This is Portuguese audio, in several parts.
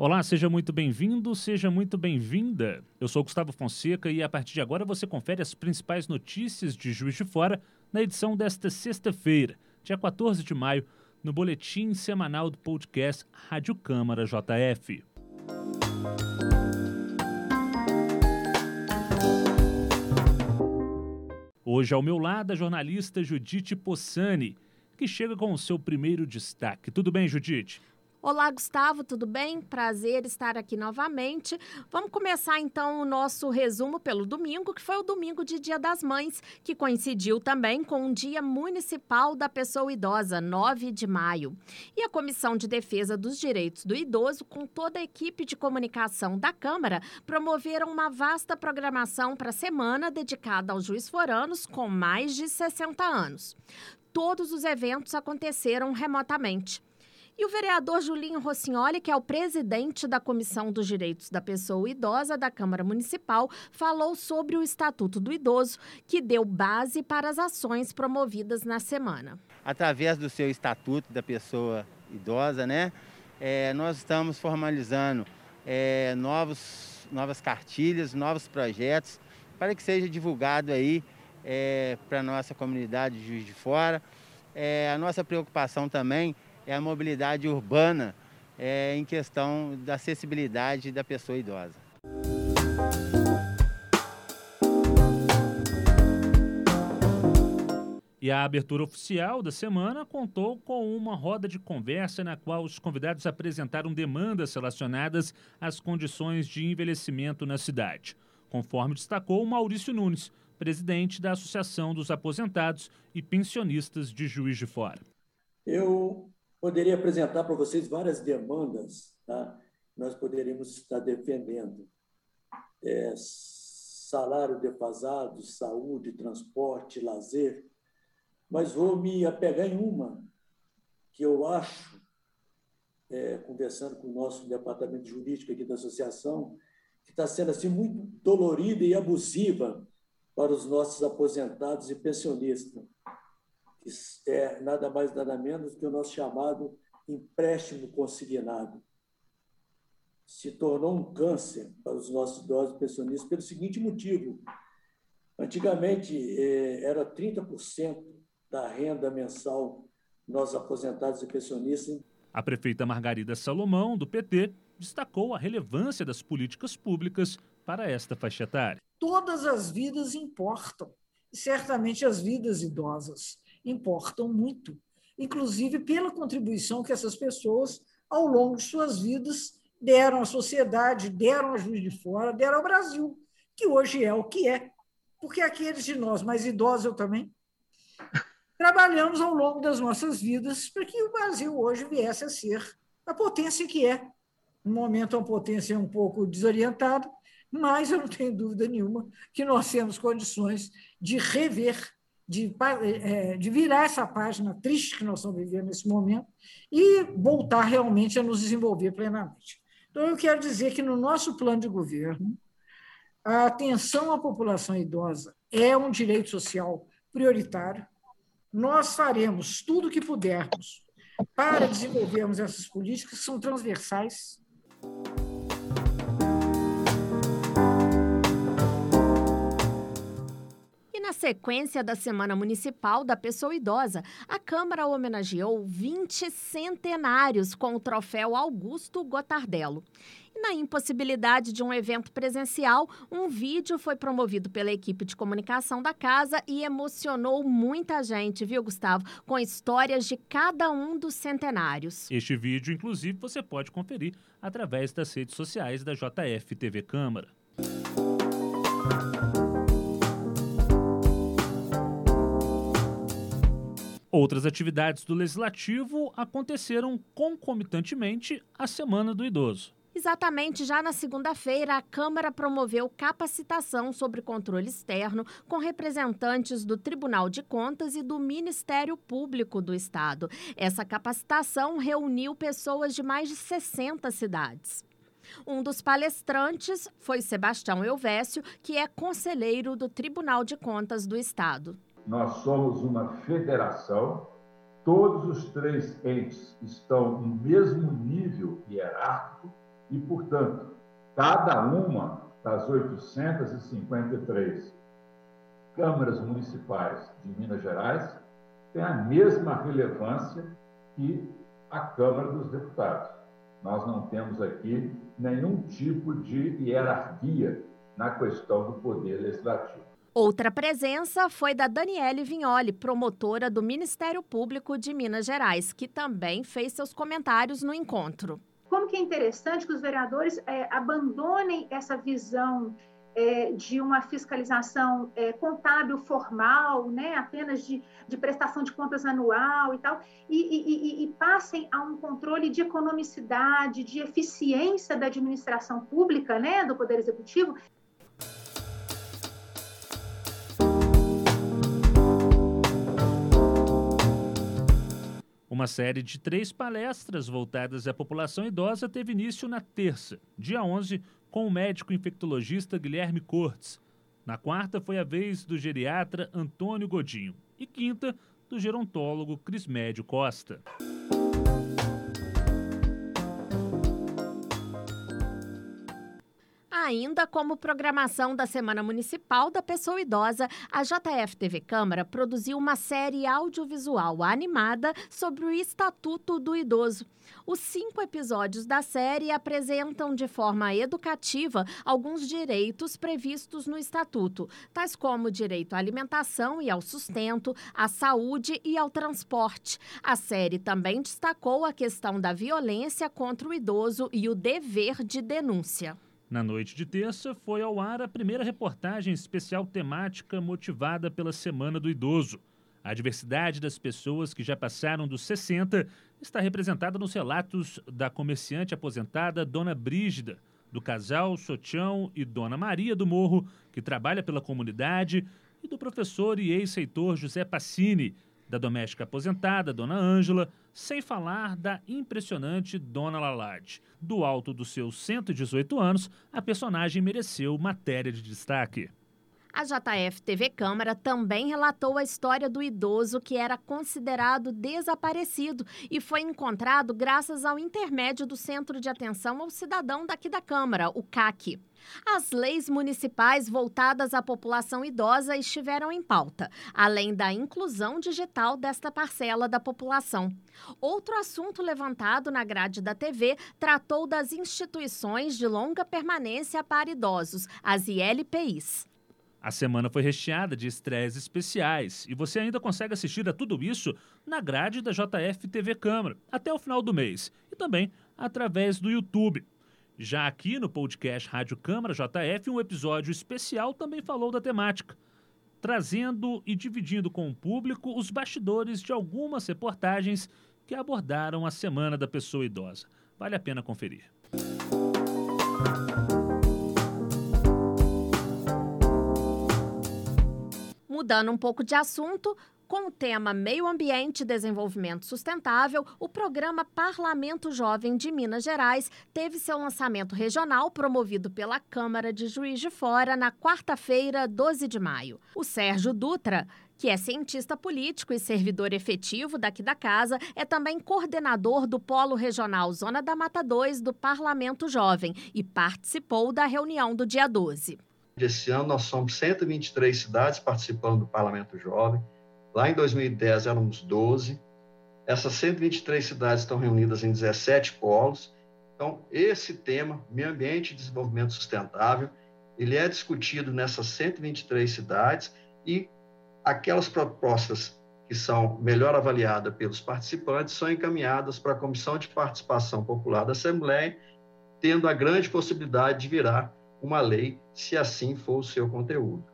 Olá, seja muito bem-vindo, seja muito bem-vinda. Eu sou Gustavo Fonseca e a partir de agora você confere as principais notícias de Juiz de Fora na edição desta sexta-feira, dia 14 de maio, no boletim semanal do podcast Rádio Câmara JF. Hoje ao meu lado a jornalista Judite Possani, que chega com o seu primeiro destaque. Tudo bem, Judite? Olá, Gustavo, tudo bem? Prazer estar aqui novamente. Vamos começar então o nosso resumo pelo domingo, que foi o domingo de Dia das Mães, que coincidiu também com o Dia Municipal da Pessoa Idosa, 9 de maio. E a Comissão de Defesa dos Direitos do Idoso, com toda a equipe de comunicação da Câmara, promoveram uma vasta programação para a semana dedicada aos juiz foranos com mais de 60 anos. Todos os eventos aconteceram remotamente. E o vereador Julinho Rossignoli, que é o presidente da Comissão dos Direitos da Pessoa Idosa da Câmara Municipal, falou sobre o Estatuto do Idoso, que deu base para as ações promovidas na semana. Através do seu Estatuto da Pessoa Idosa, né, é, nós estamos formalizando é, novos, novas cartilhas, novos projetos, para que seja divulgado aí é, para a nossa comunidade de Juiz de Fora. É, a nossa preocupação também é a mobilidade urbana é, em questão da acessibilidade da pessoa idosa. E a abertura oficial da semana contou com uma roda de conversa na qual os convidados apresentaram demandas relacionadas às condições de envelhecimento na cidade, conforme destacou Maurício Nunes, presidente da Associação dos Aposentados e Pensionistas de Juiz de Fora. Eu poderia apresentar para vocês várias demandas tá? nós poderíamos estar defendendo. É, salário defasado, saúde, transporte, lazer, mas vou me apegar em uma que eu acho, é, conversando com o nosso departamento jurídico aqui da associação, que está sendo assim muito dolorida e abusiva para os nossos aposentados e pensionistas é nada mais nada menos que o nosso chamado empréstimo consignado. Se tornou um câncer para os nossos idosos pensionistas pelo seguinte motivo. Antigamente, é, era 30% da renda mensal nós aposentados e pensionistas. A prefeita Margarida Salomão, do PT, destacou a relevância das políticas públicas para esta faixa etária. Todas as vidas importam, certamente as vidas idosas importam muito, inclusive pela contribuição que essas pessoas, ao longo de suas vidas, deram à sociedade, deram a Juiz de Fora, deram ao Brasil, que hoje é o que é. Porque aqueles de nós mais idosos, eu também, trabalhamos ao longo das nossas vidas para que o Brasil hoje viesse a ser a potência que é. No momento, é uma potência um pouco desorientada, mas eu não tenho dúvida nenhuma que nós temos condições de rever de, é, de virar essa página triste que nós estamos vivendo nesse momento e voltar realmente a nos desenvolver plenamente. Então, eu quero dizer que no nosso plano de governo, a atenção à população idosa é um direito social prioritário. Nós faremos tudo o que pudermos para desenvolvermos essas políticas que são transversais. Na sequência da Semana Municipal da Pessoa Idosa, a Câmara homenageou 20 centenários com o troféu Augusto Gotardello. E na impossibilidade de um evento presencial, um vídeo foi promovido pela equipe de comunicação da casa e emocionou muita gente, viu, Gustavo? Com histórias de cada um dos centenários. Este vídeo, inclusive, você pode conferir através das redes sociais da JF TV Câmara. Outras atividades do Legislativo aconteceram concomitantemente à Semana do Idoso. Exatamente, já na segunda-feira, a Câmara promoveu capacitação sobre controle externo com representantes do Tribunal de Contas e do Ministério Público do Estado. Essa capacitação reuniu pessoas de mais de 60 cidades. Um dos palestrantes foi Sebastião Elvésio, que é conselheiro do Tribunal de Contas do Estado. Nós somos uma federação, todos os três entes estão no mesmo nível hierárquico, E, portanto, cada uma das 853 câmaras municipais de Minas Gerais tem a mesma relevância que a Câmara dos Deputados. Nós não temos aqui nenhum tipo de hierarquia na questão do poder legislativo. Outra presença foi da Daniele Vignoli, promotora do Ministério Público de Minas Gerais, que também fez seus comentários no encontro. Como que é interessante que os vereadores é, abandonem essa visão é, de uma fiscalização é, contábil formal, né, apenas de, de, prestação de contas anual e tal, e, e, e, passem a um controle de economicidade, de eficiência da administração pública, né, do Poder Executivo, Uma série de três palestras voltadas à população idosa teve início na terça, dia 11, com o médico infectologista Guilherme Cortes. Na quarta foi a vez do geriatra Antônio Godinho. E quinta, do gerontólogo Crismédio Costa. Ainda como programação da Semana Municipal da Pessoa Idosa, a JF TV Câmara produziu uma série audiovisual animada sobre o Estatuto do Idoso. Os cinco episódios da série apresentam de forma educativa alguns direitos previstos no Estatuto, tais como o direito à alimentação e ao sustento, à saúde e ao transporte. A série também destacou a questão da violência contra o idoso e o dever de denúncia. Na noite de terça, foi ao ar a primeira reportagem especial temática motivada pela Semana do Idoso. A diversidade das pessoas que já passaram dos 60 está representada nos relatos da comerciante aposentada Dona Brígida, do casal Sotião e Dona Maria do Morro, que trabalha pela comunidade, e do professor e ex-reitor José Passini, da doméstica aposentada, Dona Ângela, sem falar da impressionante Dona Lalade. Do alto dos seus 118 anos, a personagem mereceu matéria de destaque. A JF TV Câmara também relatou a história do idoso que era considerado desaparecido e foi encontrado graças ao intermédio do Centro de Atenção ao Cidadão daqui da Câmara, o CAC. As leis municipais voltadas à população idosa estiveram em pauta, além da inclusão digital desta parcela da população. Outro assunto levantado na grade da TV tratou das instituições de longa permanência para idosos, as ILPIs. A semana foi recheada de estreias especiais e você ainda consegue assistir a tudo isso na grade da JF TV Câmara até o final do mês e também através do YouTube. Já aqui no podcast Rádio Câmara JF, um episódio especial também falou da temática, trazendo e dividindo com o público os bastidores de algumas reportagens que abordaram a Semana da Pessoa Idosa. Vale a pena conferir. Mudando um pouco de assunto, com o tema Meio Ambiente e Desenvolvimento Sustentável, o programa Parlamento Jovem de Minas Gerais teve seu lançamento regional promovido pela Câmara de Juiz de Fora na quarta-feira, 12 de maio. O Sérgio Dutra que é cientista político e servidor efetivo daqui da casa, é também coordenador do Polo Regional Zona da Mata 2 do Parlamento Jovem e participou da reunião do dia 12. Esse ano nós somos 123 cidades participando do Parlamento Jovem. Lá em 2010 éramos 12. Essas 123 cidades estão reunidas em 17 polos. Então, esse tema, meio ambiente e desenvolvimento sustentável, ele é discutido nessas 123 cidades e aquelas propostas que são melhor avaliadas pelos participantes são encaminhadas para a Comissão de Participação Popular da Assembleia, tendo a grande possibilidade de virar uma lei, se assim for o seu conteúdo.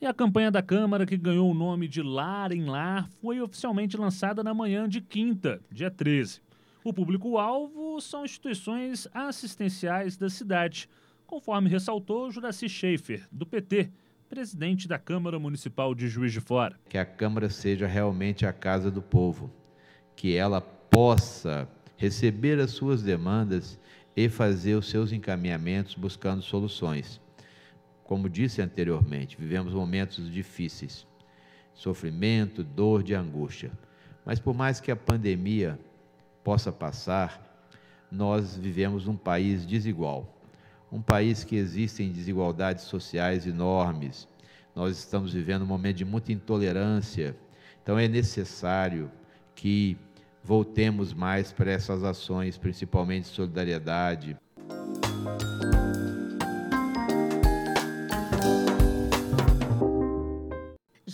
E a campanha da Câmara, que ganhou o nome de Lar em Lar, foi oficialmente lançada na manhã de quinta, dia 13. O público-alvo são instituições assistenciais da cidade, conforme ressaltou Juraci Schaefer, do PT, presidente da Câmara Municipal de Juiz de Fora. Que a Câmara seja realmente a casa do povo, que ela possa receber as suas demandas e fazer os seus encaminhamentos buscando soluções. Como disse anteriormente, vivemos momentos difíceis, sofrimento, dor, de angústia. Mas por mais que a pandemia possa passar, nós vivemos num país desigual. Um país que existem desigualdades sociais enormes. Nós estamos vivendo um momento de muita intolerância. Então é necessário que voltemos mais para essas ações, principalmente de solidariedade.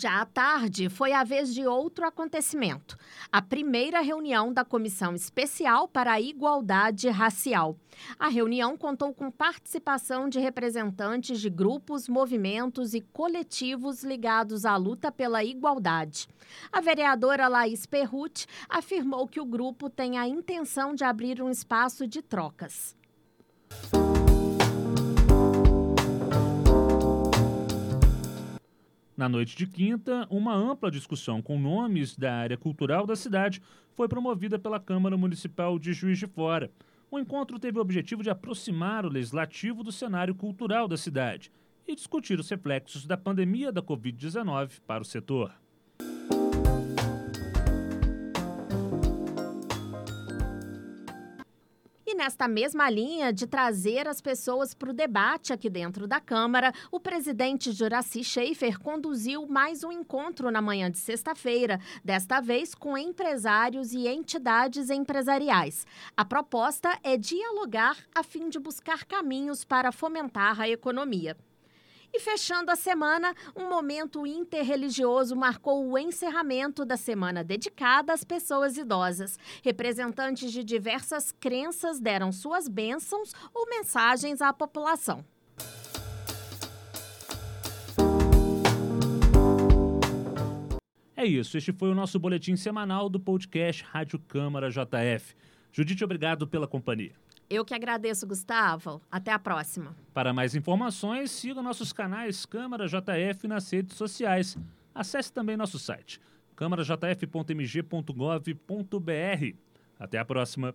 Já à tarde, foi a vez de outro acontecimento: a primeira reunião da Comissão Especial para a Igualdade Racial. A reunião contou com participação de representantes de grupos, movimentos e coletivos ligados à luta pela igualdade. A vereadora Laís Perruti afirmou que o grupo tem a intenção de abrir um espaço de trocas. Na noite de quinta, uma ampla discussão com nomes da área cultural da cidade foi promovida pela Câmara Municipal de Juiz de Fora. O encontro teve o objetivo de aproximar o legislativo do cenário cultural da cidade e discutir os reflexos da pandemia da Covid-19 para o setor. Nesta mesma linha de trazer as pessoas para o debate aqui dentro da Câmara, o presidente Juraci Schaefer conduziu mais um encontro na manhã de sexta-feira, desta vez com empresários e entidades empresariais. A proposta é dialogar a fim de buscar caminhos para fomentar a economia. E fechando a semana, um momento interreligioso marcou o encerramento da semana dedicada às pessoas idosas. Representantes de diversas crenças deram suas bênçãos ou mensagens à população. É isso, este foi o nosso boletim semanal do podcast Rádio Câmara JF. Judite, obrigado pela companhia. Eu que agradeço, Gustavo. Até a próxima. Para mais informações, siga nossos canais Câmara JF nas redes sociais. Acesse também nosso site câmarajf.mg.gov.br. Até a próxima.